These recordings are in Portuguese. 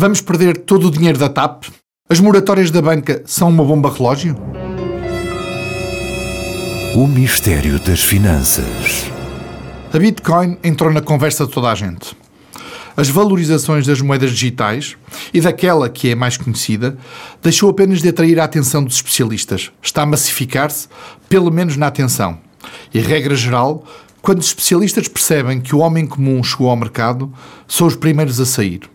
Vamos perder todo o dinheiro da TAP? As moratórias da banca são uma bomba relógio? O mistério das finanças. A Bitcoin entrou na conversa de toda a gente. As valorizações das moedas digitais e daquela que é mais conhecida deixou apenas de atrair a atenção dos especialistas. Está a massificar-se, pelo menos na atenção. E, regra geral, quando os especialistas percebem que o homem comum chegou ao mercado, são os primeiros a sair.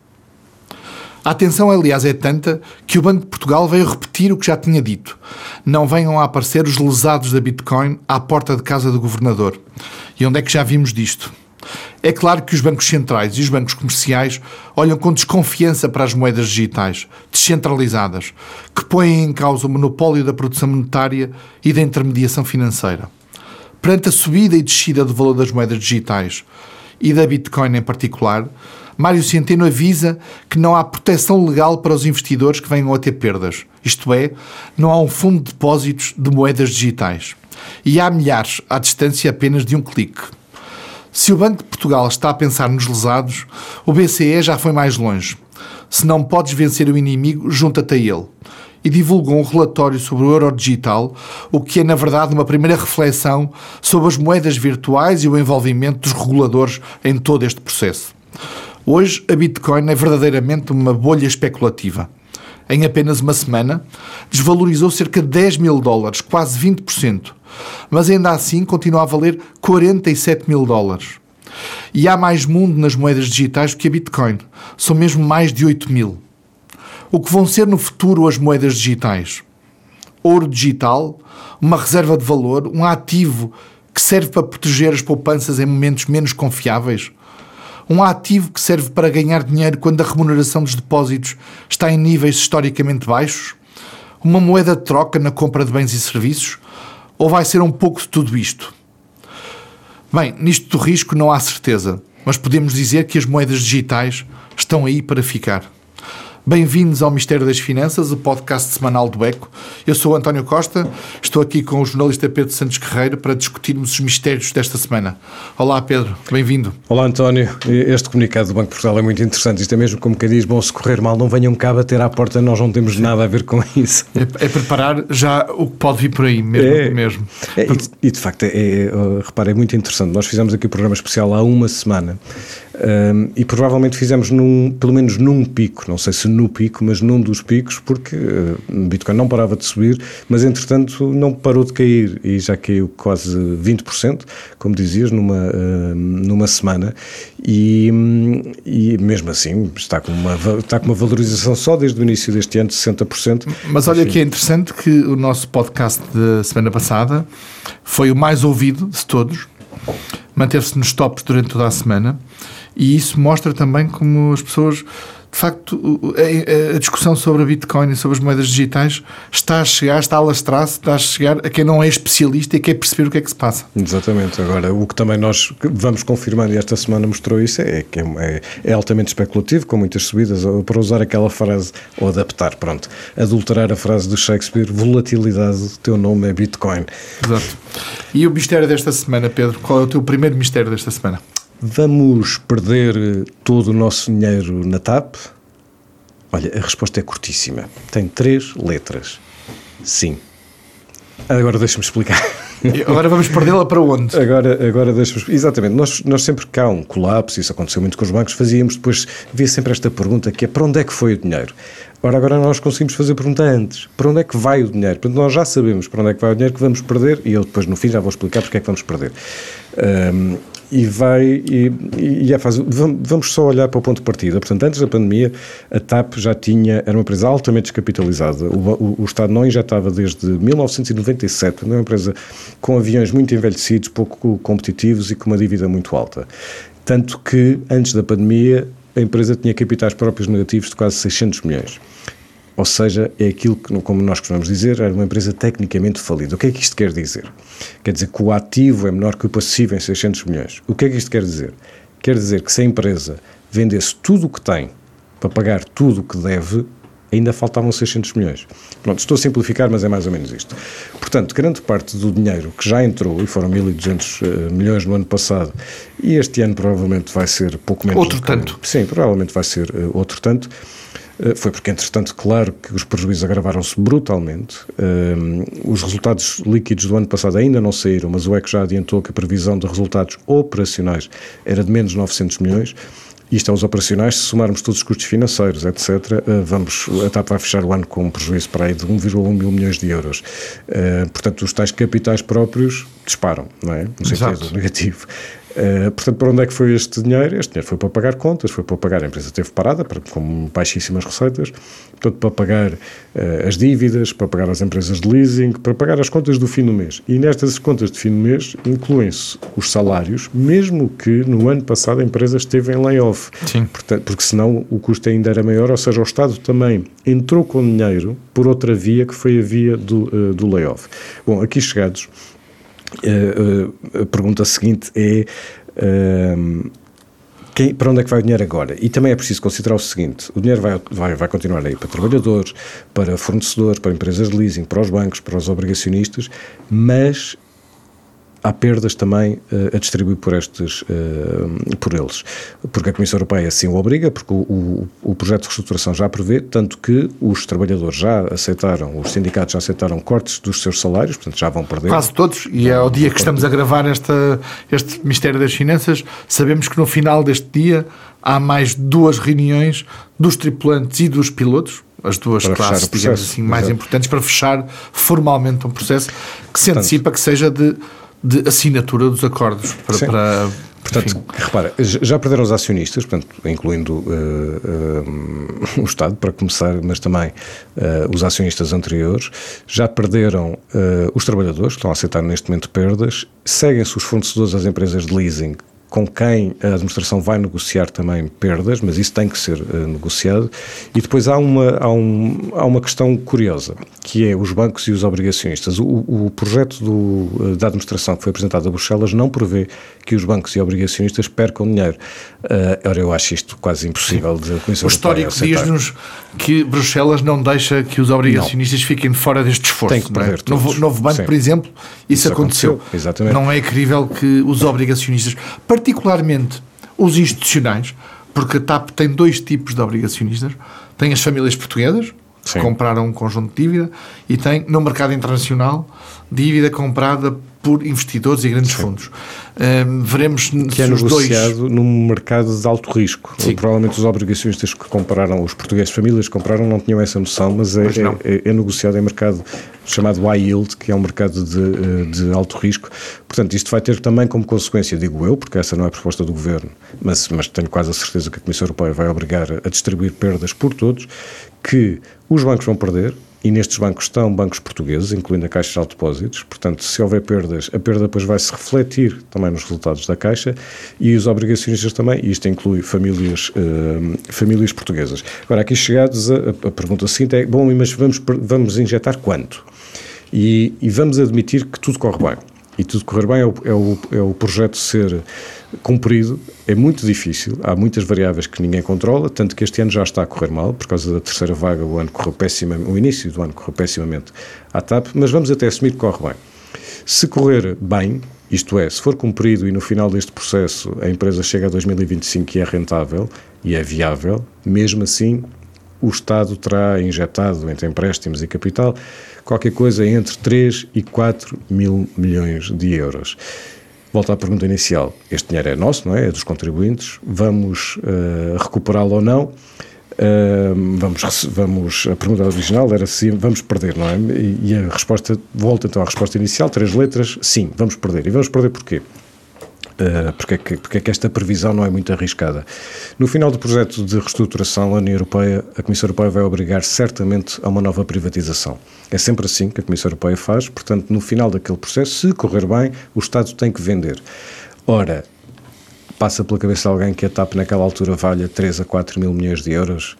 A atenção, aliás, é tanta que o Banco de Portugal veio repetir o que já tinha dito. Não venham a aparecer os lesados da Bitcoin à porta de casa do governador. E onde é que já vimos disto? É claro que os bancos centrais e os bancos comerciais olham com desconfiança para as moedas digitais, descentralizadas, que põem em causa o monopólio da produção monetária e da intermediação financeira. Perante a subida e descida do valor das moedas digitais e da Bitcoin em particular, Mário Centeno avisa que não há proteção legal para os investidores que venham a ter perdas. Isto é, não há um fundo de depósitos de moedas digitais. E há milhares à distância apenas de um clique. Se o Banco de Portugal está a pensar nos lesados, o BCE já foi mais longe. Se não podes vencer o inimigo, junta-te a ele. E divulgou um relatório sobre o euro digital, o que é, na verdade, uma primeira reflexão sobre as moedas virtuais e o envolvimento dos reguladores em todo este processo. Hoje, a Bitcoin é verdadeiramente uma bolha especulativa. Em apenas uma semana, desvalorizou cerca de 10 mil dólares, quase 20%, mas ainda assim continua a valer 47 mil dólares. E há mais mundo nas moedas digitais do que a Bitcoin, são mesmo mais de 8 mil. O que vão ser no futuro as moedas digitais? Ouro digital, uma reserva de valor, um ativo que serve para proteger as poupanças em momentos menos confiáveis? Um ativo que serve para ganhar dinheiro quando a remuneração dos depósitos está em níveis historicamente baixos? Uma moeda de troca na compra de bens e serviços? Ou vai ser um pouco de tudo isto? Bem, nisto do risco não há certeza, mas podemos dizer que as moedas digitais estão aí para ficar. Bem-vindos ao Mistério das Finanças, o podcast semanal do ECO. Eu sou o António Costa, estou aqui com o jornalista Pedro Santos Guerreiro para discutirmos os mistérios desta semana. Olá, Pedro, bem-vindo. Olá, António. Este comunicado do Banco de Portugal é muito interessante. Isto é mesmo como quem diz: bom, se correr mal, não venham cá bater à porta, nós não temos nada a ver com isso. É, é preparar já o que pode vir por aí mesmo. É, mesmo. É, e, e, de facto, é, é, repara, é muito interessante. Nós fizemos aqui o um programa especial há uma semana um, e provavelmente fizemos num, pelo menos num pico, não sei se no pico, mas num dos picos, porque uh, Bitcoin não parava de subir, mas entretanto não parou de cair e já caiu quase 20%, como dizias, numa, uh, numa semana. E, e mesmo assim está com, uma, está com uma valorização só desde o início deste ano de 60%. Mas olha Enfim. que é interessante que o nosso podcast da semana passada foi o mais ouvido de todos, manteve-se nos tops durante toda a semana e isso mostra também como as pessoas de facto, a, discussão sobre a Bitcoin e sobre as moedas digitais está a chegar, está a lastrar-se, está a chegar a quem não é especialista e quer perceber o que é que se passa. Exatamente. Agora, o que também nós vamos confirmando, e esta semana mostrou isso, é que é, é altamente especulativo, com muitas subidas, para usar aquela frase, ou adaptar, pronto, adulterar a frase de Shakespeare, volatilidade, teu nome é Bitcoin. Exato. E o mistério desta semana, Pedro? Qual é o teu primeiro mistério desta semana? Vamos perder todo o nosso dinheiro na TAP? Olha, a resposta é curtíssima. Tem três letras. Sim. Agora deixa-me explicar. Agora vamos perdê-la para onde? Agora, agora deixa-me Exatamente. Nós, nós sempre que há um colapso, isso aconteceu muito com os bancos, fazíamos depois, havia sempre esta pergunta que é para onde é que foi o dinheiro? Ora, agora nós conseguimos fazer a pergunta antes. Para onde é que vai o dinheiro? Portanto, nós já sabemos para onde é que vai o dinheiro que vamos perder e eu depois no fim já vou explicar porque é que vamos perder. Um, e vai e, e é fácil. Vamos só olhar para o ponto de partida. Portanto, antes da pandemia, a TAP já tinha, era uma empresa altamente descapitalizada. O, o, o Estado não injetava desde 1997, uma empresa com aviões muito envelhecidos, pouco competitivos e com uma dívida muito alta. Tanto que, antes da pandemia, a empresa tinha capitais próprios negativos de quase 600 milhões. Ou seja, é aquilo que, como nós costumamos dizer, era uma empresa tecnicamente falida. O que é que isto quer dizer? Quer dizer que o ativo é menor que o passivo em 600 milhões. O que é que isto quer dizer? Quer dizer que se a empresa vendesse tudo o que tem para pagar tudo o que deve, ainda faltavam 600 milhões. Pronto, estou a simplificar, mas é mais ou menos isto. Portanto, grande parte do dinheiro que já entrou, e foram 1.200 uh, milhões no ano passado, e este ano provavelmente vai ser pouco menos. Outro tanto. Sim, provavelmente vai ser uh, outro tanto. Uh, foi porque, entretanto, claro que os prejuízos agravaram-se brutalmente. os resultados líquidos do ano passado ainda não saíram, mas o EC já adiantou que a previsão de resultados operacionais era de menos 900 milhões. Isto é os operacionais, se somarmos todos os custos financeiros, etc., eh, vamos, a TAP vai fechar o ano com um prejuízo para aí de 1,1 mil milhões de euros. Portanto, os tais capitais próprios disparam, não é? No sentido negativo. Uh, portanto, para onde é que foi este dinheiro? Este dinheiro foi para pagar contas, foi para pagar a empresa teve parada, para, com baixíssimas receitas, portanto, para pagar uh, as dívidas, para pagar as empresas de leasing, para pagar as contas do fim do mês. E nestas contas de fim do mês incluem-se os salários, mesmo que no ano passado a empresa esteve em layoff. Sim. Portanto, porque senão o custo ainda era maior, ou seja, o Estado também entrou com dinheiro por outra via, que foi a via do, uh, do layoff. Bom, aqui chegados a pergunta seguinte é. Uh, quem, para onde é que vai o dinheiro agora? E também é preciso considerar o seguinte: o dinheiro vai, vai, vai continuar aí para trabalhadores, para fornecedores, para empresas de leasing, para os bancos, para os obrigacionistas, mas há perdas também uh, a distribuir por estes, uh, por eles, porque a Comissão Europeia assim o obriga, porque o, o, o, projeto de reestruturação já prevê, tanto que os trabalhadores já aceitaram, os sindicatos já aceitaram cortes dos seus salários, portanto já vão perder. Quase todos, e é ao dia que estamos a gravar esta, este Ministério das Finanças, sabemos que no final deste dia há mais duas reuniões dos tripulantes e dos pilotos, as duas para classes, digamos assim, mais importantes para fechar formalmente um processo que se antecipa que seja de de assinatura dos acordos para, para Portanto, Enfim. repara, já perderam os acionistas, portanto, incluindo uh, uh, o Estado, para começar, mas também uh, os acionistas anteriores, já perderam os trabalhadores, que estão a aceitar neste momento perdas, seguem-se os fornecedores das empresas de leasing, com quem a administração vai negociar também perdas, mas isso tem que ser uh, negociado. E depois há uma, há, um, há uma questão curiosa, que é os bancos e os obrigacionistas. O, o projeto do, eh, da administração que foi apresentado a Bruxelas não prevê que os bancos e obrigacionistas percam dinheiro. Uh, ora, eu acho isto quase impossível de Comissão O histórico diz-nos que Bruxelas não deixa que os obrigacionistas não. fiquem fora deste esforço. Tem que perder é? Novo, Novo Banco, Sim. por exemplo, isso, isso aconteceu. aconteceu. Exatamente. Não é crível que os obrigacionistas, particularmente os institucionais, porque a TAP tem dois tipos de obrigacionistas. Tem as famílias portuguesas, que Sim. compraram um conjunto de dívida, e tem, no mercado internacional, dívida comprada por investidores e grandes Sim. fundos. Um, veremos que é negociado dois... num mercado de alto risco. Sim. Provavelmente os obrigacionistas que compraram, os portugueses famílias que compraram, não tinham essa noção, mas é, é, é, negociado em mercado chamado high yield, que é um mercado de, eh, de alto risco. Portanto, isto vai ter também como consequência, digo eu, porque essa não é a proposta do governo, mas, mas tenho quase a certeza que a Comissão Europeia vai obrigar a distribuir perdas por todos, que os bancos vão perder, e nestes bancos estão bancos portugueses, incluindo a Caixa de Depósitos, portanto, se houver perdas, a perda depois vai se refletir também nos resultados da Caixa e os obrigacionistas também, e isto inclui famílias, uh, famílias portuguesas. Agora, aqui chegados, a, a pergunta seguinte é: bom, mas vamos, vamos injetar quanto? E, e vamos admitir que tudo corre bem. E tudo correr bem é o, é o, é o projeto ser cumprido é muito difícil, há muitas variáveis que ninguém controla, tanto que este ano já está a correr mal, por causa da terceira vaga, o ano correu pessimamente, o início do ano correu pessimamente à TAP, mas vamos até assumir que corre bem. Se correr bem, isto é, se for cumprido e no final deste processo a empresa chega a 2025 e é rentável e é viável, mesmo assim o Estado terá injetado entre empréstimos e capital qualquer coisa entre 3 e 4 mil milhões de euros. Volto à pergunta inicial. Este dinheiro é nosso, não é? É dos contribuintes. Vamos uh, recuperá-lo ou não? Uh, vamos, vamos, a pergunta original era se vamos perder, não é? E, e a resposta, volta então à resposta inicial, três letras, sim, vamos perder. E vamos perder porquê? Uh, porque, é que, porque é que esta previsão não é muito arriscada? No final do projeto de reestruturação, a União Europeia, a Comissão Europeia vai obrigar certamente a uma nova privatização. É sempre assim que a Comissão Europeia faz, portanto, no final daquele processo, se correr bem, o Estado tem que vender. Ora, passa pela cabeça de alguém que a TAP naquela altura valha 3 a 4 mil milhões de euros?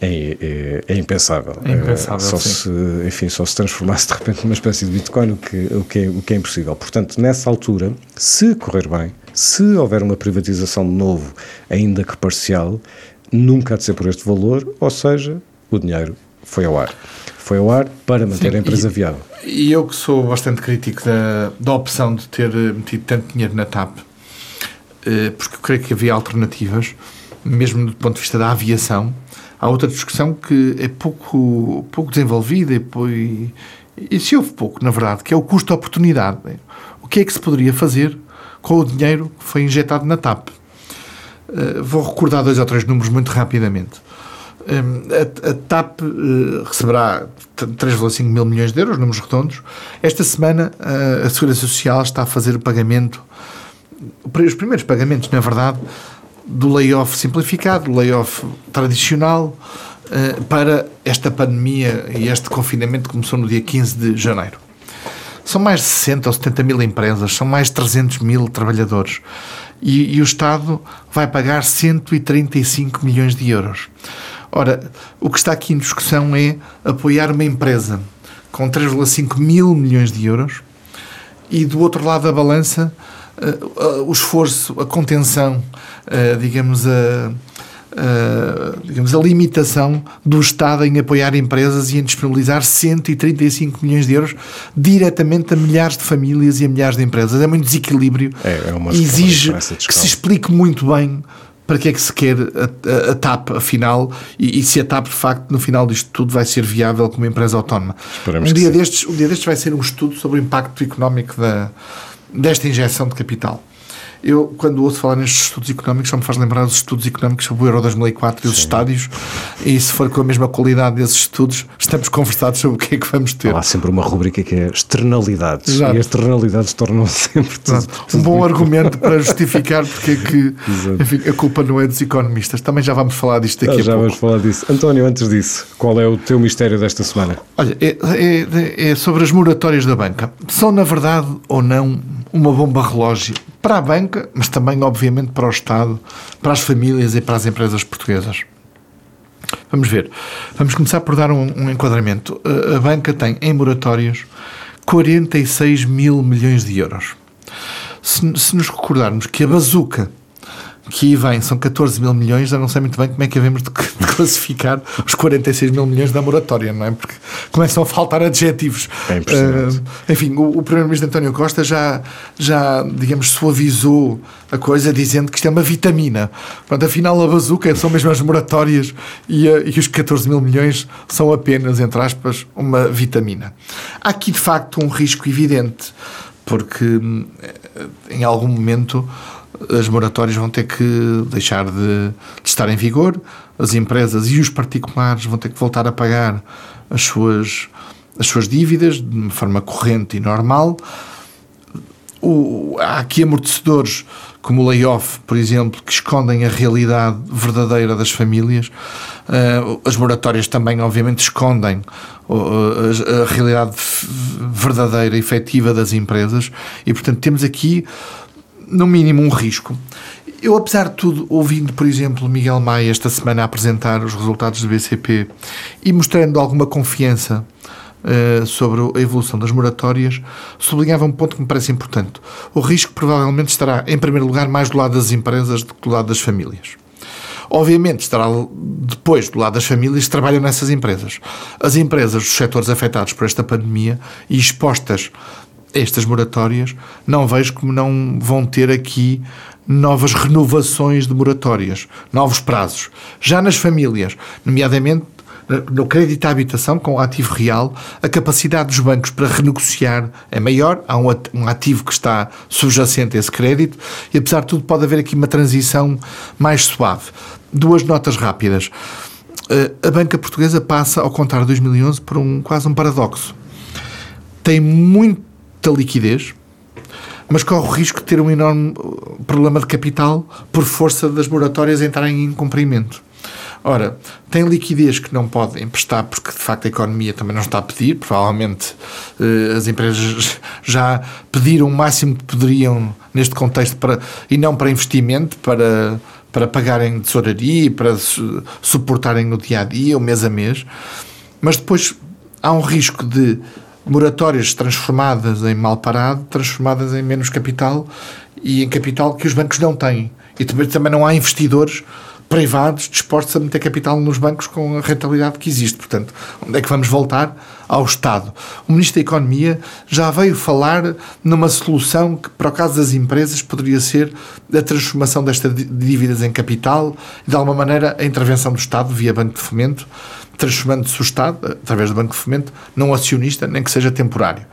É, é, é, impensável. É impensável só se, enfim, só se transformasse de repente numa espécie de Bitcoin, o que, o, que é, o que é impossível. Portanto, nessa altura, se correr bem, se houver uma privatização de novo, ainda que parcial, nunca há de ser por este valor, ou seja, o dinheiro foi ao ar. Foi ao ar para manter Sim, a empresa e- viável. E eu que sou bastante crítico da, da opção de ter eh, metido tanto dinheiro na TAP, eh, porque eu creio que havia alternativas, mesmo do ponto de vista da aviação. Há outra discussão que é pouco, pouco desenvolvida e, e, se houve pouco, na verdade, que é o custo-oportunidade. O que é que se poderia fazer com o dinheiro que foi injetado na TAP? Eh, vou recordar dois ou três números muito rapidamente. A, a TAP eh, receberá t- 3,5 mil milhões de euros, números redondos. Esta semana eh, a Segurança Social está a fazer o pagamento, os primeiros pagamentos, na verdade, do layoff simplificado, do layoff tradicional, eh, para esta pandemia e este confinamento que começou no dia 15 de janeiro. São mais de 60 ou 70 mil empresas, são mais de 300 mil trabalhadores. E, e o Estado vai pagar 135 milhões de euros. Ora, o que está aqui em discussão é apoiar uma empresa com 3,5 mil milhões de euros e do outro lado da balança o esforço, a contenção, eh, digamos, a, a- digamos, a limitação do Estado em apoiar empresas e em disponibilizar 135 milhões de euros diretamente a milhares de famílias e a milhares de empresas. É muito desequilíbrio É- é uma exige que se explique muito bem para que é que se quer a, a- a TAP, afinal, e, e se a TAP, de facto, no final disto tudo, vai ser viável como empresa autónoma. Esperemos um, dia destes, um dia destes vai ser um estudo sobre o impacto económico da, desta injeção de capital. Eu, quando ouço falar nestes estudos económicos, só me faz lembrar os estudos económicos sobre o Euro 2004 e os estádios, e se for com a mesma qualidade desses estudos, estamos conversados sobre o que é que vamos ter. Há sempre uma rubrica que é externalidades. Exato. E as externalidades tornam-se sempre tudo, tudo um bom argumento para justificar porque é que enfim, a culpa não é dos economistas. Também já vamos falar disto Ah, daqui já a pouco. vamos falar disso. António, antes disso, qual é o teu mistério desta semana? Olha, é, é- é sobre as moratórias da banca. São, na verdade, ou não, uma bomba relógio para a banca, mas também, obviamente, para o Estado, para as famílias e para as empresas portuguesas. Vamos ver. Vamos começar por dar um, um enquadramento. A, banca tem em moratórias 46 mil milhões de euros. Se, se nos recordarmos que a bazuca que aí vem são 14 mil milhões, eu não sei muito bem como é que havemos de, classificar os 46 mil milhões da moratória, não é? Porque começam a faltar adjetivos. É. Ah, enfim, o, o Primeiro-Ministro António Costa já, já, digamos, suavizou a coisa dizendo que isto é uma vitamina. Pronto, afinal, a bazuca são mesmo as moratórias e, a- e os 14 mil milhões são apenas, entre aspas, uma vitamina. Há aqui, de facto, um risco evidente, porque hum, em algum momento as moratórias vão ter que deixar de, de estar em vigor, as empresas e os particulares vão ter que voltar a pagar as suas, as suas dívidas de uma forma corrente e normal. O- há aqui amortecedores como o layoff, por exemplo, que escondem a realidade verdadeira das famílias. Ah, as moratórias também, obviamente, escondem a, a realidade verdadeira, efetiva das empresas. E, portanto, temos aqui, no mínimo, um risco. Eu, apesar de tudo, ouvindo, por exemplo, Miguel Maia esta semana apresentar os resultados do BCP e mostrando alguma confiança eh, sobre a evolução das moratórias, sublinhava um ponto que me parece importante. O risco provavelmente estará, em primeiro lugar, mais do lado das empresas do que do lado das famílias. Obviamente estará depois do lado das famílias que trabalham nessas empresas. As empresas dos setores afetados por esta pandemia e expostas a estas moratórias, não vejo como não vão ter aqui novas renovações de moratórias, novos prazos. Já nas famílias, nomeadamente no crédito à habitação com ativo real, a capacidade dos bancos para renegociar é maior, há um at- ativo que está subjacente a esse crédito e, apesar de tudo, pode haver aqui uma transição mais suave. Duas notas rápidas. Eh, A banca portuguesa passa, ao contar 2011, por um, quase um paradoxo. Tem muita liquidez, mas corre o risco de ter um enorme uh, problema de capital por força das moratórias entrarem em cumprimento. Ora, tem liquidez que não pode emprestar porque de facto a economia também não está a pedir, provavelmente eh, as empresas já pediram o máximo que poderiam neste contexto para, e não para investimento, para, para pagarem tesouraria para su- suportarem o dia a dia, o mês a mês, mas depois há um risco de moratórias transformadas em mal parado, transformadas em menos capital e em capital que os bancos não têm. E também, também não há investidores privados dispostos a meter capital nos bancos com a rentabilidade que existe. Portanto, onde é que vamos voltar? Ao Estado. O Ministro da Economia já veio falar numa solução que, para o caso das empresas, poderia ser a transformação destas dívidas em capital e, de alguma maneira, a intervenção do Estado via Banco de Fomento, transformando-se o Estado, através do Banco de Fomento, num acionista, nem que seja temporário.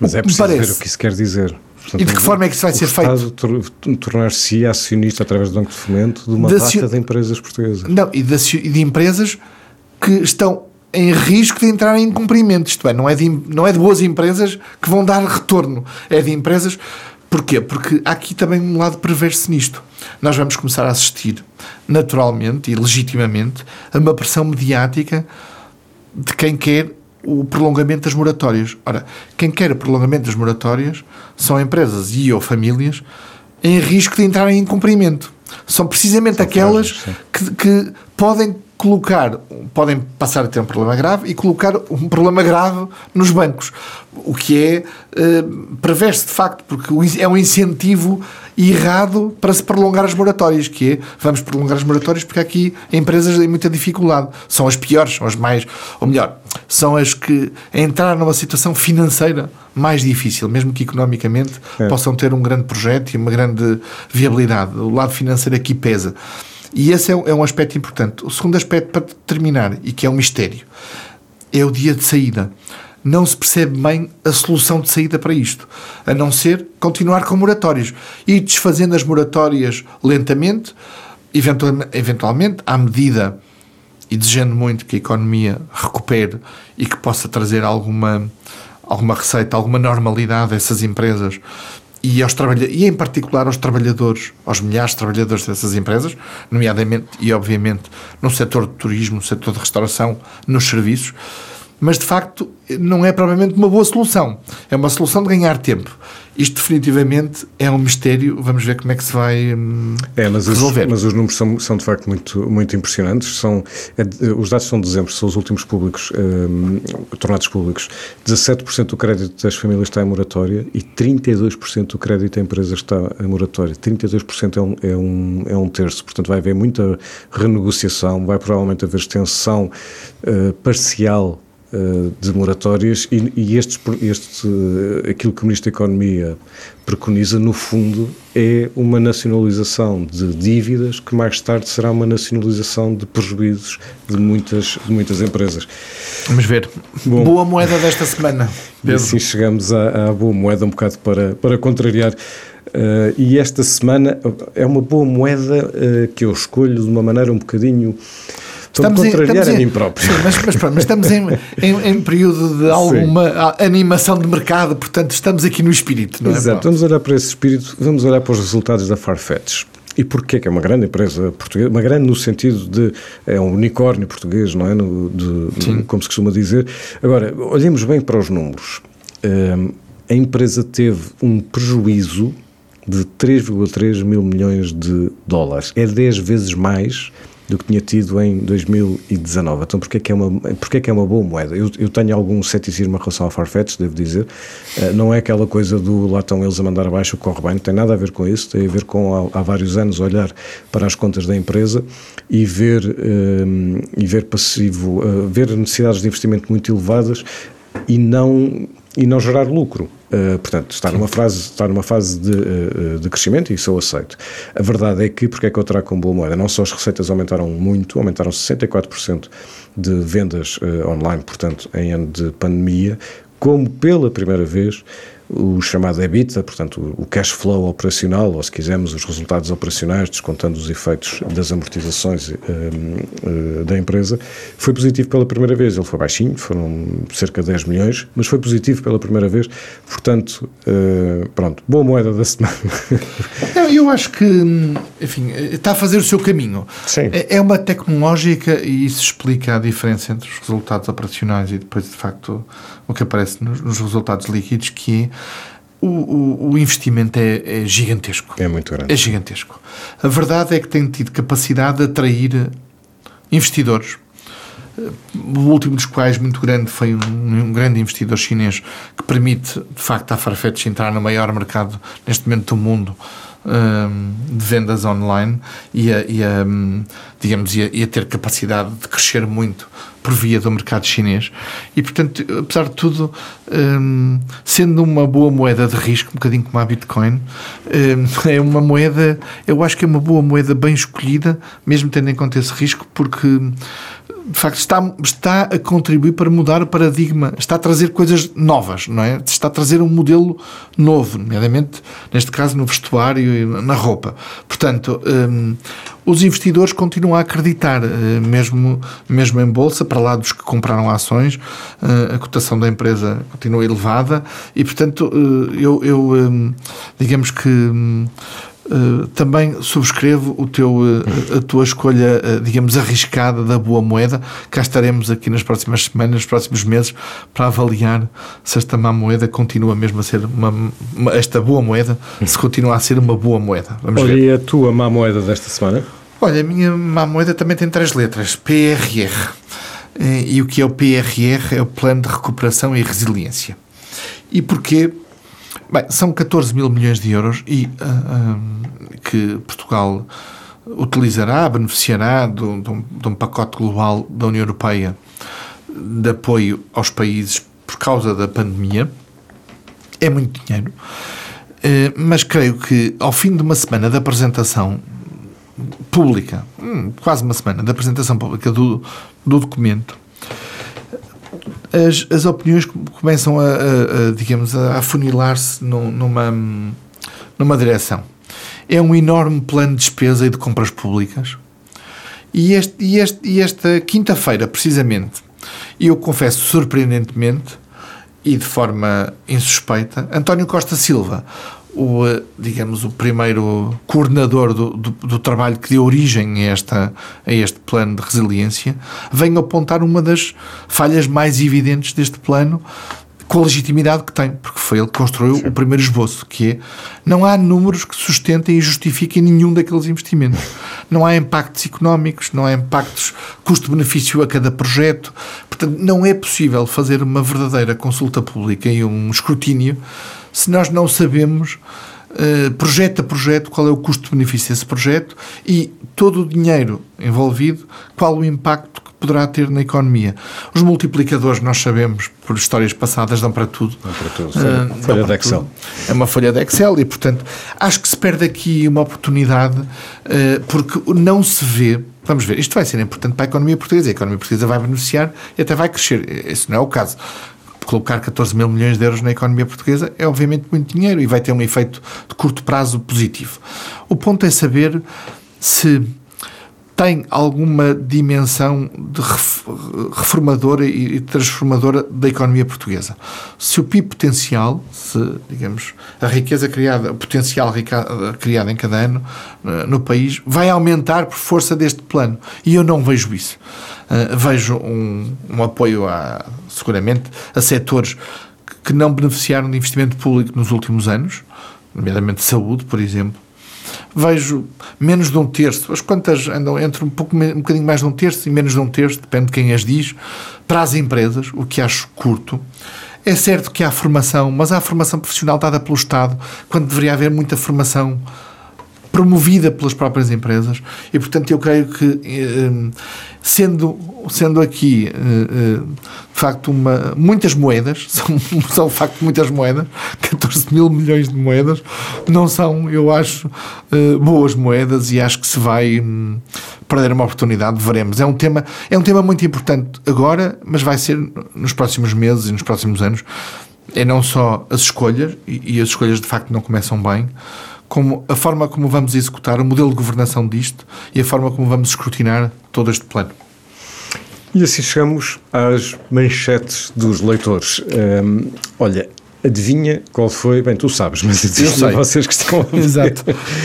Mas é preciso ver o que isso quer dizer. Portanto, e de que forma é que isso vai ser feito? tornar-se acionista através do Banco de Fomento de uma de data de empresas portuguesas. Não, e de, de, empresas que estão em risco de entrar em cumprimento. Isto é, não é, de, não é de boas empresas que vão dar retorno. É de empresas. Porquê? Porque há aqui também um lado perverso nisto. Nós vamos começar a assistir, naturalmente e legitimamente, a uma pressão mediática de quem quer o prolongamento das moratórias. Ora, quem quer o prolongamento das moratórias são empresas e ou famílias em risco de entrarem em cumprimento. São precisamente são aquelas que, que podem colocar, podem passar a ter um problema grave e colocar um problema grave nos bancos, o que é uh, perverso de facto, porque é um incentivo errado para se prolongar as moratórias, que é, vamos prolongar as moratórias porque aqui empresas têm muita dificuldade, são as piores, são as mais, ou melhor, são as que entraram numa situação financeira mais difícil, mesmo que economicamente é. possam ter um grande projeto e uma grande viabilidade, o lado financeiro aqui pesa. E esse é, é um aspecto importante. O segundo aspecto, para terminar, e que é um mistério, é o dia de saída. Não se percebe bem a solução de saída para isto, a não ser continuar com moratórios. Ir desfazendo as moratórias lentamente, eventualmente, à medida e desejando muito que a economia recupere e que possa trazer alguma, alguma receita, alguma normalidade a essas empresas e, aos e em particular aos trabalhadores, aos milhares de trabalhadores dessas empresas, nomeadamente e obviamente no setor de turismo, no setor de restauração, nos serviços, mas de facto não é provavelmente uma boa solução. É uma solução de ganhar tempo. Isto definitivamente é um mistério. Vamos ver como é que se vai hum, é, mas resolver. Os, mas os números são, são de facto muito, muito impressionantes. São, é, os dados são de dezembro, são os últimos públicos, hum, tornados públicos. 17% do crédito das famílias está em moratória e 32% do crédito da empresa está em moratória. 32% é um, é, um, é um terço. Portanto, vai haver muita renegociação, vai provavelmente haver extensão uh, parcial de moratórias e, e este, este, aquilo que o Ministro da Economia preconiza, no fundo, é uma nacionalização de dívidas que mais tarde será uma nacionalização de prejuízos de muitas, de muitas empresas. Vamos ver. Bom, boa moeda desta semana. E assim chegamos à, à, boa moeda, um bocado para, para contrariar. Uh, e esta semana é uma boa moeda uh, que eu escolho de uma maneira um bocadinho Estamos em, estamos a mim próprio. Sim, mas, mas, pronto, mas estamos em, em, em, período de alguma sim. animação de mercado, portanto estamos aqui no espírito, não é? Exato, vamos olhar para esse espírito, vamos olhar para os resultados da Farfetch. E porquê que é uma grande empresa portuguesa? Uma grande no sentido de é um unicórnio português, não é? No, de, como se costuma dizer. Agora, olhemos bem para os números. Um, a empresa teve um prejuízo de 3,3 mil milhões de dólares. É 10 vezes mais do que tinha tido em 2019. Então, porquê é que é uma, porquê é que é uma boa moeda? Eu, eu tenho algum ceticismo em relação ao Farfetch, devo dizer. Uh, não é aquela coisa do lá estão eles a mandar abaixo corre bem, não tem nada a ver com isso, tem a ver com há, há vários anos olhar para as contas da empresa e ver, uh, e ver passivo, uh, ver necessidades de investimento muito elevadas e não, e não gerar lucro. Uh, portanto, está numa, fase, está numa fase de, uh, de crescimento e isso eu aceito. A verdade é que, porque é que eu trago com boa moeda? Não só as receitas aumentaram muito, aumentaram 64% de vendas uh, online, portanto, em ano de pandemia, como pela primeira vez o chamado EBITDA, portanto, o cash flow operacional, ou se quisermos, os resultados operacionais, descontando os efeitos das amortizações uh, da empresa, foi positivo pela primeira vez. Ele foi baixinho, foram cerca de 10 milhões, mas foi positivo pela primeira vez. Portanto, uh, pronto, boa moeda da semana. Eu acho que, enfim, está a fazer o seu caminho. Sim. É, é uma tecnológica e isso explica a diferença entre os resultados operacionais e depois, de facto, o que aparece nos, nos resultados líquidos, que é o, o, o, investimento é, é, gigantesco. É muito grande. É gigantesco. A verdade é que tem tido capacidade de atrair investidores. O último dos quais, muito grande, foi um, um grande investidor chinês que permite, de facto, à Farfetch entrar no maior mercado neste momento do mundo hum, de vendas online e a, e a, digamos, ia, ia ter capacidade de crescer muito por via do mercado chinês. E, portanto, apesar de tudo, hum, sendo uma boa moeda de risco, um bocadinho como a Bitcoin, hum, é uma moeda, eu acho que é uma boa moeda bem escolhida, mesmo tendo em conta esse risco, porque de facto está, está a contribuir para mudar o paradigma, está a trazer coisas novas, não é? Está a trazer um modelo novo, nomeadamente, neste caso, no vestuário e na roupa. Portanto, hum, os investidores continuam a acreditar, eh, mesmo, mesmo em bolsa, para lá dos que compraram ações, eh, a cotação da empresa continua elevada e, portanto, eh, eu, eu digamos que também subscrevo o teu, a tua escolha, digamos, arriscada da boa moeda. Cá estaremos aqui nas próximas semanas, nos próximos meses, para avaliar se esta má moeda continua mesmo a ser uma, uma esta boa moeda, se continua a ser uma boa moeda. Vamos Olha, ver. e a tua má moeda desta semana? Olha, a minha má moeda também tem três letras: PRR. E o que é o PRR? É o Plano de Recuperação e Resiliência. E porquê? Bem, são 14 mil milhões de euros e uh, que Portugal utilizará, beneficiará de um, de um, pacote global da União Europeia de apoio aos países por causa da pandemia. É muito dinheiro, uh, mas creio que ao fim de uma semana de apresentação pública, hum, quase uma semana de apresentação pública do, do documento, as, as opiniões começam a, a, a digamos, a afunilar-se numa, numa direção. É um enorme plano de despesa e de compras públicas. E, este, e, este, e esta quinta-feira, precisamente, eu confesso surpreendentemente e de forma insuspeita, António Costa Silva, o, digamos, o primeiro coordenador do, do, do, trabalho que deu origem a, esta, a este plano de resiliência, vem apontar uma das falhas mais evidentes deste plano, com a legitimidade que tem, porque foi ele que construiu Sim. o primeiro esboço, que é não há números que sustentem e justifiquem nenhum daqueles investimentos. Não há impactos económicos, não há impactos custo-benefício a cada projeto. Portanto, não é possível fazer uma verdadeira consulta pública e um escrutínio se nós não sabemos Uh, projeto a projeto, qual é o custo-benefício desse projeto e todo o dinheiro envolvido, qual o impacto que poderá ter na economia. Os multiplicadores, nós sabemos, por histórias passadas, dão para tudo. Dão para tudo. Folha, uh, folha de Excel. Tudo. É uma folha de Excel e, portanto, acho que se perde aqui uma oportunidade uh, porque não se vê. Vamos ver, isto vai ser importante para a economia portuguesa. A economia portuguesa vai beneficiar e até vai crescer. Esse não é o caso colocar 14 mil milhões de euros na economia portuguesa é obviamente muito dinheiro e vai ter um efeito de curto prazo positivo. O ponto é saber se tem alguma dimensão reformadora e transformadora da economia portuguesa. Se o PIB potencial, se, digamos, a riqueza criada, o potencial criado em cada ano eh, no país, vai aumentar por força deste plano. E eu não vejo isso. Uh, vejo um, um apoio, a, seguramente, a setores que não beneficiaram de investimento público nos últimos anos, nomeadamente saúde, por exemplo, vejo menos de um terço. As contas andam entre um, pouco, um bocadinho mais de um terço e menos de um terço, depende de quem as diz, para as empresas, o que acho curto. É certo que há formação, mas há formação profissional dada pelo Estado, quando deveria haver muita formação promovida pelas próprias empresas e, portanto, eu creio que, eh, sendo, sendo aqui, eh, eh, de facto, uma, muitas moedas, são, são, de facto, muitas moedas, 14 mil milhões de moedas, não são, eu acho, boas moedas e acho que se vai hum, perder uma oportunidade, veremos. É um tema, é um tema muito importante agora, mas vai ser nos próximos meses e nos próximos anos. É não só as escolhas, e, e as escolhas de facto não começam bem, como a forma como vamos executar o modelo de governação disto e a forma como vamos escrutinar todo este plano. E assim chegamos às manchetes dos leitores. Um, olha, Adivinha qual foi? Bem, tu sabes, mas eu vocês que estão a ver. Exato.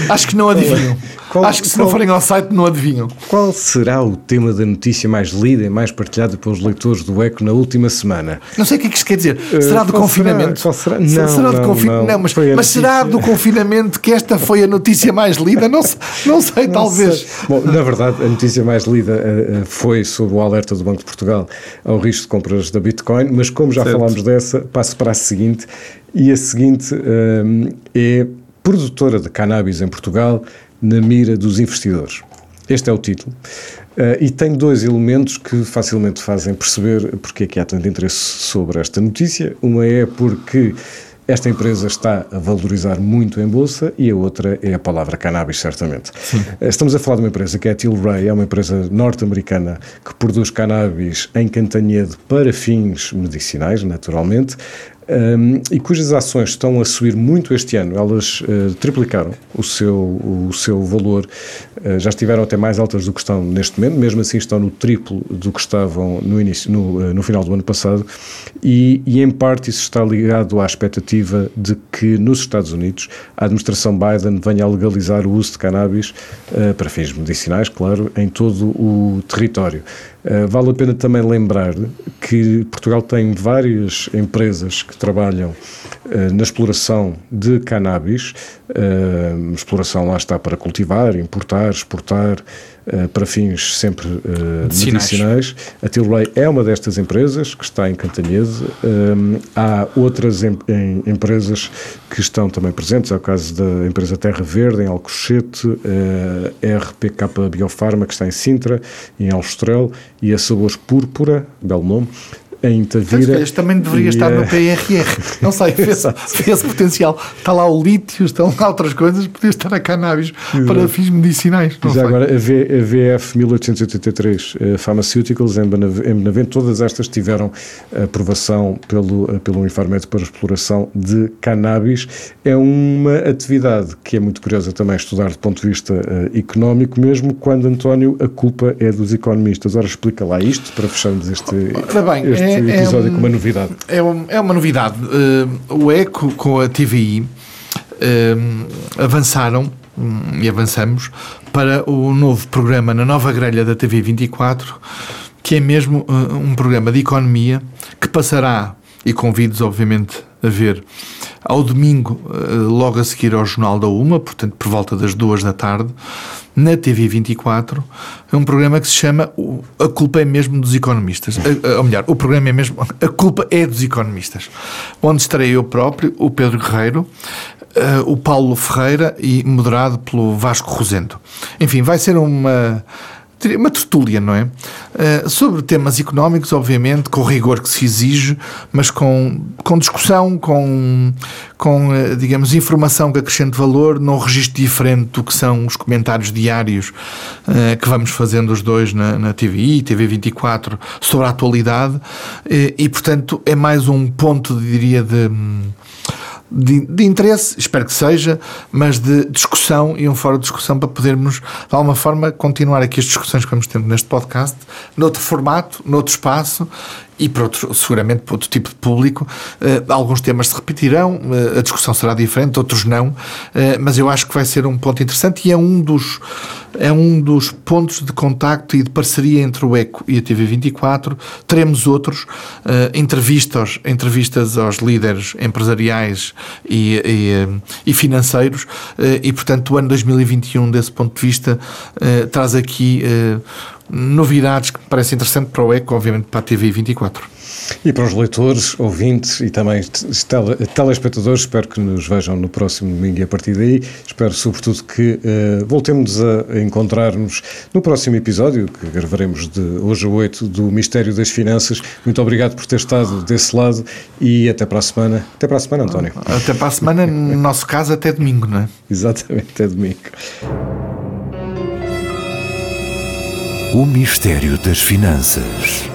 Acho que não adivinham. Qual, Acho que se qual, não forem ao site não adivinham. Qual será o tema da notícia mais lida e mais partilhada pelos leitores do ECO na última semana? Não sei o que é que isto quer dizer. Uh, será do confinamento? Será? será? Não, será não, confi... não, não, mas, mas será do confinamento que esta foi a notícia mais lida? Não, não sei, não talvez. Sei. Bom, na verdade, a notícia mais lida uh, foi sobre o alerta do Banco de Portugal ao risco de compras da Bitcoin, mas como já certo. falámos dessa, passo para a seguinte, e a seguinte um, é produtora de cannabis em Portugal na mira dos investidores. Este é o título. Uh, e tem dois elementos que facilmente fazem perceber porque é que há tanto interesse sobre esta notícia. Uma é porque esta empresa está a valorizar muito em bolsa e a outra é a palavra cannabis, certamente. Sim. Estamos a falar de uma empresa que é a Tilray, é uma empresa norte-americana que produz cannabis em Cantanhede para fins medicinais, naturalmente um, e cujas ações estão a subir muito este ano. Elas uh, triplicaram o seu, o seu valor, uh, já estiveram até mais altas do que estão neste momento, mesmo assim estão no triplo do que estavam no, início, no, uh, no final do ano passado, e, e, em parte isso está ligado à expectativa de que nos Estados Unidos a administração Biden venha a legalizar o uso de cannabis para fins medicinais, claro, em todo o território. Uh, vale a pena também lembrar que Portugal tem várias empresas que trabalham uh, na exploração de cannabis, uh, exploração lá está para cultivar, importar, exportar, uh, para fins sempre medicinais. medicinais. A Tilray é uma destas empresas que está em Cantanhede. há outras em, em, empresas que estão também presentes, é o caso da empresa Terra Verde, em Alcochete, a RPK Biofarma, que está em Sintra, em Alstrel, e a Sabores Púrpura, belo nome, em Tavira. Este também deveria e, estar no PRR. Não sei, fez, esse potencial. Está lá o lítio, estão lá outras coisas, podia estar a cannabis Exato. para fins medicinais. Já sei. agora, a, v, a VF 1883 uh, Pharmaceuticals em Benavente, todas estas tiveram aprovação pelo, uh, pelo Infarmed para exploração de cannabis. É uma atividade que é muito curiosa também estudar do ponto de vista uh, económico, mesmo quando, António, a culpa é dos economistas. Ora, explica lá isto para fecharmos este, Ora bem, este é, episódio é, com uma novidade. É, um, é uma novidade. Uh, o ECO com a TVI uh, eh, avançaram um, e avançamos para o novo programa na nova grelha da TV 24, que é mesmo uh, um programa de economia que passará, e convido obviamente a ver, ao domingo, logo a seguir ao Jornal da Uma, portanto por volta das duas da tarde, na TV 24, é um programa que se chama A Culpa é Mesmo dos Economistas. Ou melhor, o programa é mesmo A Culpa é dos Economistas, onde estarei eu próprio, o Pedro Guerreiro, Uh, o Paulo Ferreira e moderado pelo Vasco Rosendo. Enfim, vai ser uma uma tertúlia, não é? Uh, sobre temas económicos, obviamente, com o rigor que se exige, mas com, com discussão, com, com uh, digamos, informação que acrescente valor, num registro diferente do que são os comentários diários uh, que vamos fazendo os dois na, na TVI, TV24, sobre a atualidade, e, portanto, é mais um ponto, diria, de de, de, interesse, espero que seja, mas de discussão e um fórum de discussão para podermos, de alguma forma, continuar aqui as discussões que vamos tendo neste podcast, noutro formato, noutro espaço e para outro, seguramente para outro tipo de público. Uh, alguns temas se repetirão, uh, a discussão será diferente, outros não, uh, mas eu acho que vai ser um ponto interessante e é um dos, é um dos pontos de contacto e de parceria entre o ECO e a TV24. Teremos outros, entrevistas, entrevistas aos líderes empresariais e, e, e financeiros e, portanto, o ano 2021, desse ponto de vista, traz aqui novidades que me parecem interessantes para o ECO, obviamente para a TV 24. E para os leitores, ouvintes e também tele, telespectadores, espero que nos vejam no próximo domingo e a partir daí. Espero, sobretudo, que uh, voltemos a encontrar-nos no próximo episódio, que gravaremos de hoje a 8 do Mistério das Finanças. Muito obrigado por ter estado desse lado e até para a semana. Até para a semana, António. Até para a semana, no nosso caso, até domingo, não é? Exatamente, até domingo. O mistério das finanças.